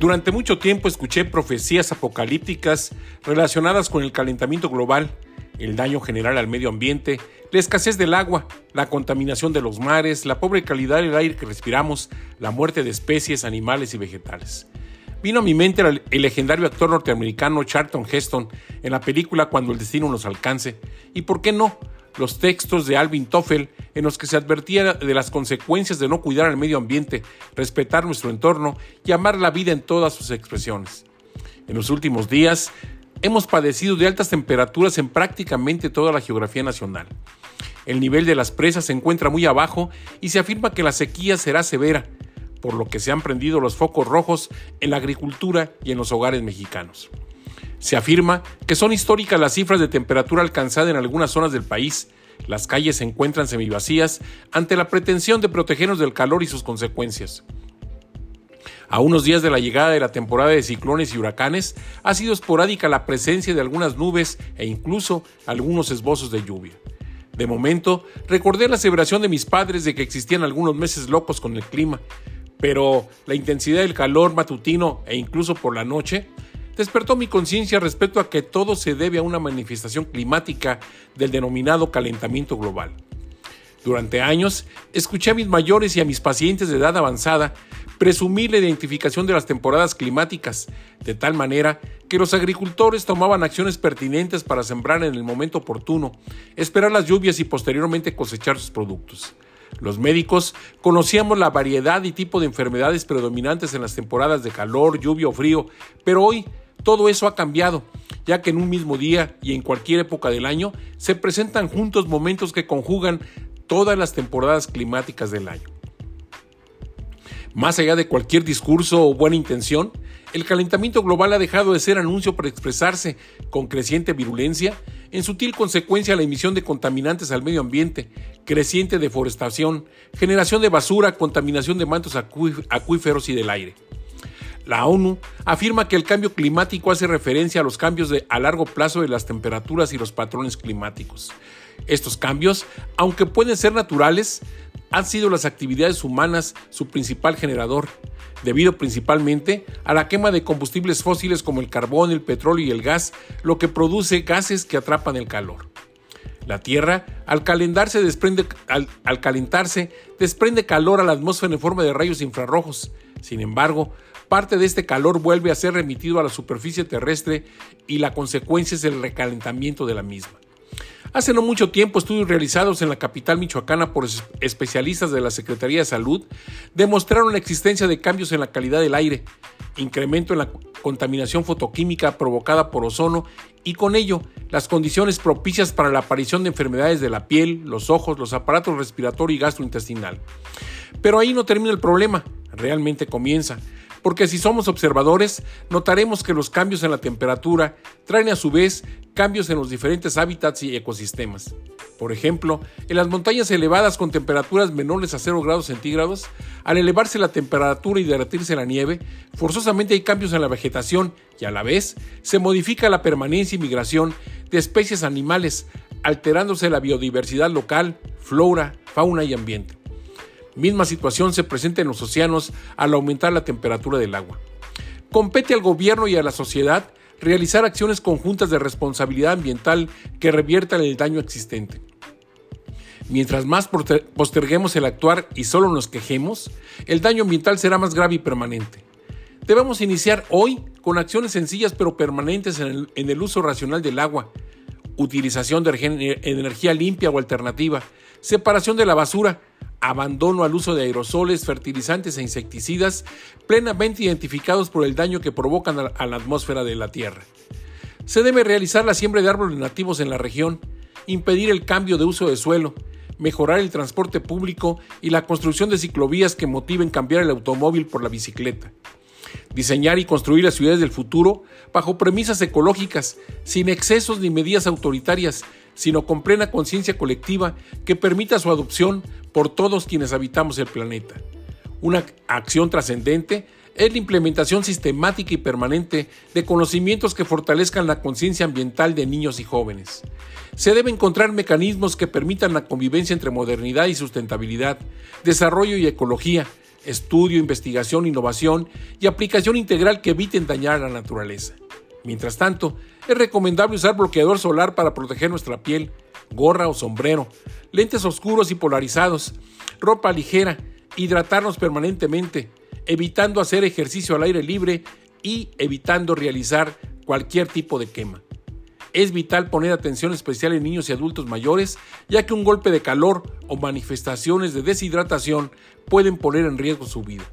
Durante mucho tiempo escuché profecías apocalípticas relacionadas con el calentamiento global, el daño general al medio ambiente, la escasez del agua, la contaminación de los mares, la pobre calidad del aire que respiramos, la muerte de especies, animales y vegetales. Vino a mi mente el legendario actor norteamericano Charlton Heston en la película Cuando el destino nos alcance, y por qué no, los textos de Alvin Toffel en los que se advertía de las consecuencias de no cuidar el medio ambiente, respetar nuestro entorno y amar la vida en todas sus expresiones. En los últimos días hemos padecido de altas temperaturas en prácticamente toda la geografía nacional. El nivel de las presas se encuentra muy abajo y se afirma que la sequía será severa, por lo que se han prendido los focos rojos en la agricultura y en los hogares mexicanos. Se afirma que son históricas las cifras de temperatura alcanzada en algunas zonas del país. Las calles se encuentran semivacías ante la pretensión de protegernos del calor y sus consecuencias. A unos días de la llegada de la temporada de ciclones y huracanes, ha sido esporádica la presencia de algunas nubes e incluso algunos esbozos de lluvia. De momento, recordé la aseveración de mis padres de que existían algunos meses locos con el clima, pero la intensidad del calor matutino e incluso por la noche despertó mi conciencia respecto a que todo se debe a una manifestación climática del denominado calentamiento global. Durante años, escuché a mis mayores y a mis pacientes de edad avanzada presumir la identificación de las temporadas climáticas, de tal manera que los agricultores tomaban acciones pertinentes para sembrar en el momento oportuno, esperar las lluvias y posteriormente cosechar sus productos. Los médicos conocíamos la variedad y tipo de enfermedades predominantes en las temporadas de calor, lluvia o frío, pero hoy todo eso ha cambiado, ya que en un mismo día y en cualquier época del año se presentan juntos momentos que conjugan todas las temporadas climáticas del año. Más allá de cualquier discurso o buena intención, el calentamiento global ha dejado de ser anuncio para expresarse con creciente virulencia, en sutil consecuencia la emisión de contaminantes al medio ambiente, creciente deforestación, generación de basura, contaminación de mantos acuíferos y del aire. La ONU afirma que el cambio climático hace referencia a los cambios a largo plazo de las temperaturas y los patrones climáticos. Estos cambios, aunque pueden ser naturales, han sido las actividades humanas su principal generador, debido principalmente a la quema de combustibles fósiles como el carbón, el petróleo y el gas, lo que produce gases que atrapan el calor. La Tierra, al calentarse, desprende, al calentarse, desprende calor a la atmósfera en forma de rayos infrarrojos. Sin embargo, parte de este calor vuelve a ser remitido a la superficie terrestre y la consecuencia es el recalentamiento de la misma. Hace no mucho tiempo, estudios realizados en la capital michoacana por especialistas de la Secretaría de Salud demostraron la existencia de cambios en la calidad del aire, incremento en la contaminación fotoquímica provocada por ozono y con ello las condiciones propicias para la aparición de enfermedades de la piel, los ojos, los aparatos respiratorio y gastrointestinal. Pero ahí no termina el problema, realmente comienza porque si somos observadores, notaremos que los cambios en la temperatura traen a su vez cambios en los diferentes hábitats y ecosistemas. Por ejemplo, en las montañas elevadas con temperaturas menores a 0 grados centígrados, al elevarse la temperatura y derretirse la nieve, forzosamente hay cambios en la vegetación y a la vez se modifica la permanencia y migración de especies animales, alterándose la biodiversidad local, flora, fauna y ambiente. Misma situación se presenta en los océanos al aumentar la temperatura del agua. Compete al gobierno y a la sociedad realizar acciones conjuntas de responsabilidad ambiental que reviertan el daño existente. Mientras más posterguemos el actuar y solo nos quejemos, el daño ambiental será más grave y permanente. Debemos iniciar hoy con acciones sencillas pero permanentes en el, uso racional del agua, utilización de energía limpia o alternativa, separación de la basura, abandono al uso de aerosoles, fertilizantes e insecticidas plenamente identificados por el daño que provocan a la atmósfera de la Tierra. Se debe realizar la siembra de árboles nativos en la región, impedir el cambio de uso de suelo, mejorar el transporte público y la construcción de ciclovías que motiven cambiar el automóvil por la bicicleta. Diseñar y construir las ciudades del futuro bajo premisas ecológicas, sin excesos ni medidas autoritarias, sino con plena conciencia colectiva que permita su adopción por todos quienes habitamos el planeta. Una acción trascendente es la implementación sistemática y permanente de conocimientos que fortalezcan la conciencia ambiental de niños y jóvenes. Se deben encontrar mecanismos que permitan la convivencia entre modernidad y sustentabilidad, desarrollo y ecología, estudio, investigación, innovación y aplicación integral que eviten dañar a la naturaleza. Mientras tanto, es recomendable usar bloqueador solar para proteger nuestra piel, gorra o sombrero, lentes oscuros y polarizados, ropa ligera, hidratarnos permanentemente, evitando hacer ejercicio al aire libre y evitando realizar cualquier tipo de quema. Es vital poner atención especial en niños y adultos mayores, ya que un golpe de calor o manifestaciones de deshidratación pueden poner en riesgo su vida.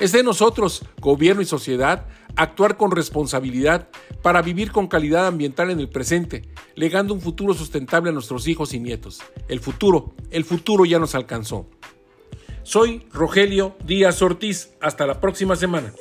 Es de nosotros, gobierno y sociedad, actuar con responsabilidad para vivir con calidad ambiental en el presente, legando un futuro sustentable a nuestros hijos y nietos. El futuro, el futuro ya nos alcanzó. Soy Rogelio Díaz Ortiz. Hasta la próxima semana.